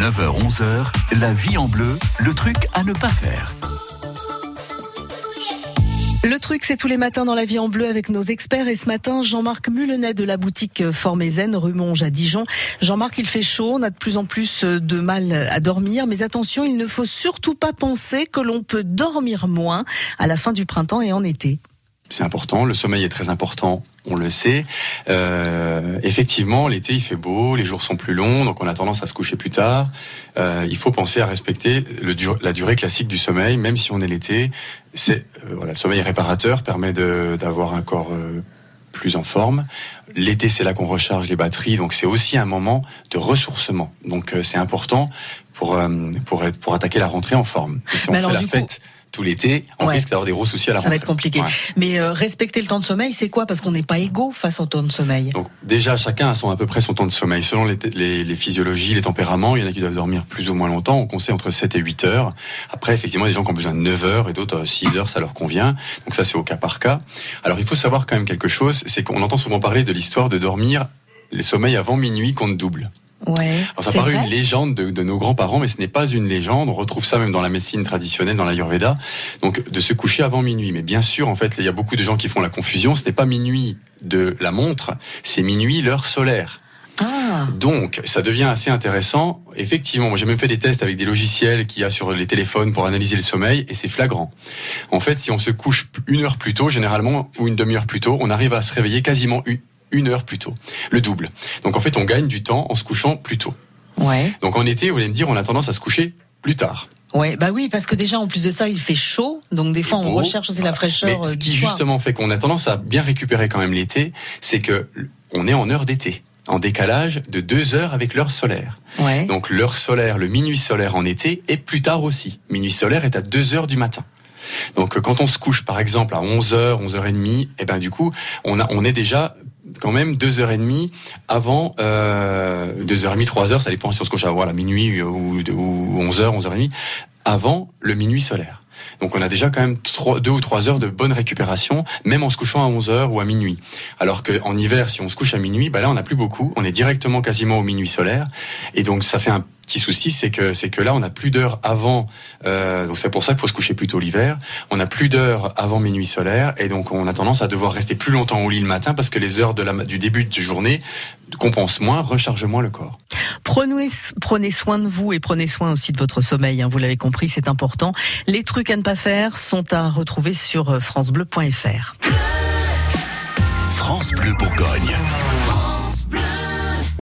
9h-11h, la vie en bleu, le truc à ne pas faire. Le truc, c'est tous les matins dans la vie en bleu avec nos experts. Et ce matin, Jean-Marc Mulenet de la boutique Formézen, rue Monge à Dijon. Jean-Marc, il fait chaud, on a de plus en plus de mal à dormir. Mais attention, il ne faut surtout pas penser que l'on peut dormir moins à la fin du printemps et en été c'est important. Le sommeil est très important, on le sait. Euh, effectivement, l'été il fait beau, les jours sont plus longs, donc on a tendance à se coucher plus tard. Euh, il faut penser à respecter le, la durée classique du sommeil, même si on est l'été. C'est euh, voilà, le sommeil réparateur permet d'avoir un corps euh, plus en forme. L'été, c'est là qu'on recharge les batteries, donc c'est aussi un moment de ressourcement. Donc euh, c'est important pour pour être, pour attaquer la rentrée en forme. Si on fait la fête tout l'été, on risque d'avoir des gros soucis à la Ça va être compliqué. Mais euh, respecter le temps de sommeil, c'est quoi? Parce qu'on n'est pas égaux face au temps de sommeil. Donc déjà, chacun a son à peu près son temps de sommeil. Selon les, les, les, physiologies, les tempéraments, il y en a qui doivent dormir plus ou moins longtemps. On conseille entre 7 et 8 heures. Après, effectivement, il y a des gens qui ont besoin de 9 heures et d'autres 6 euh, heures, ça leur convient. Donc ça, c'est au cas par cas. Alors il faut savoir quand même quelque chose, c'est qu'on entend souvent parler de l'histoire de dormir les sommeils avant minuit compte double. Ouais, Alors ça paraît une légende de, de nos grands-parents, mais ce n'est pas une légende. On retrouve ça même dans la médecine traditionnelle, dans l'Ayurveda. Donc de se coucher avant minuit. Mais bien sûr, en fait, il y a beaucoup de gens qui font la confusion. Ce n'est pas minuit de la montre, c'est minuit l'heure solaire. Ah. Donc, ça devient assez intéressant. Effectivement, j'ai même fait des tests avec des logiciels qu'il y a sur les téléphones pour analyser le sommeil, et c'est flagrant. En fait, si on se couche une heure plus tôt, généralement, ou une demi-heure plus tôt, on arrive à se réveiller quasiment une, heure plus tôt, le double. Donc en fait, on gagne du temps en se couchant plus tôt. Ouais. Donc en été, vous allez me dire, on a tendance à se coucher plus tard. Ouais, bah oui, parce que déjà en plus de ça, il fait chaud, donc des fois on recherche aussi la fraîcheur. Mais ce euh, qui justement fait qu'on a tendance à bien récupérer quand même l'été, c'est que on est en heure d'été, en décalage de deux heures avec l'heure solaire. Ouais. Donc l'heure solaire, le minuit solaire en été, est plus tard aussi. Minuit solaire est à 2 heures du matin. Donc quand on se couche par exemple à 11h, 11h30, et ben du coup, on a on est déjà quand même deux heures et demie avant euh, deux heures et demie, trois heures, ça dépend si on se couche à voilà, minuit ou, ou 11 heures, 11 heures et demie, avant le minuit solaire. Donc on a déjà quand même trois, deux ou trois heures de bonne récupération, même en se couchant à 11 heures ou à minuit. Alors qu'en hiver, si on se couche à minuit, bah là on n'a plus beaucoup, on est directement quasiment au minuit solaire, et donc ça fait un petit souci, c'est que c'est que là, on a plus d'heures avant. Euh, donc c'est pour ça qu'il faut se coucher plus tôt l'hiver. On a plus d'heures avant minuit solaire, et donc on a tendance à devoir rester plus longtemps au lit le matin parce que les heures de la, du début de journée compensent moins, rechargent moins le corps. Prenez, prenez soin de vous et prenez soin aussi de votre sommeil. Hein, vous l'avez compris, c'est important. Les trucs à ne pas faire sont à retrouver sur francebleu.fr. France Bleu Bourgogne.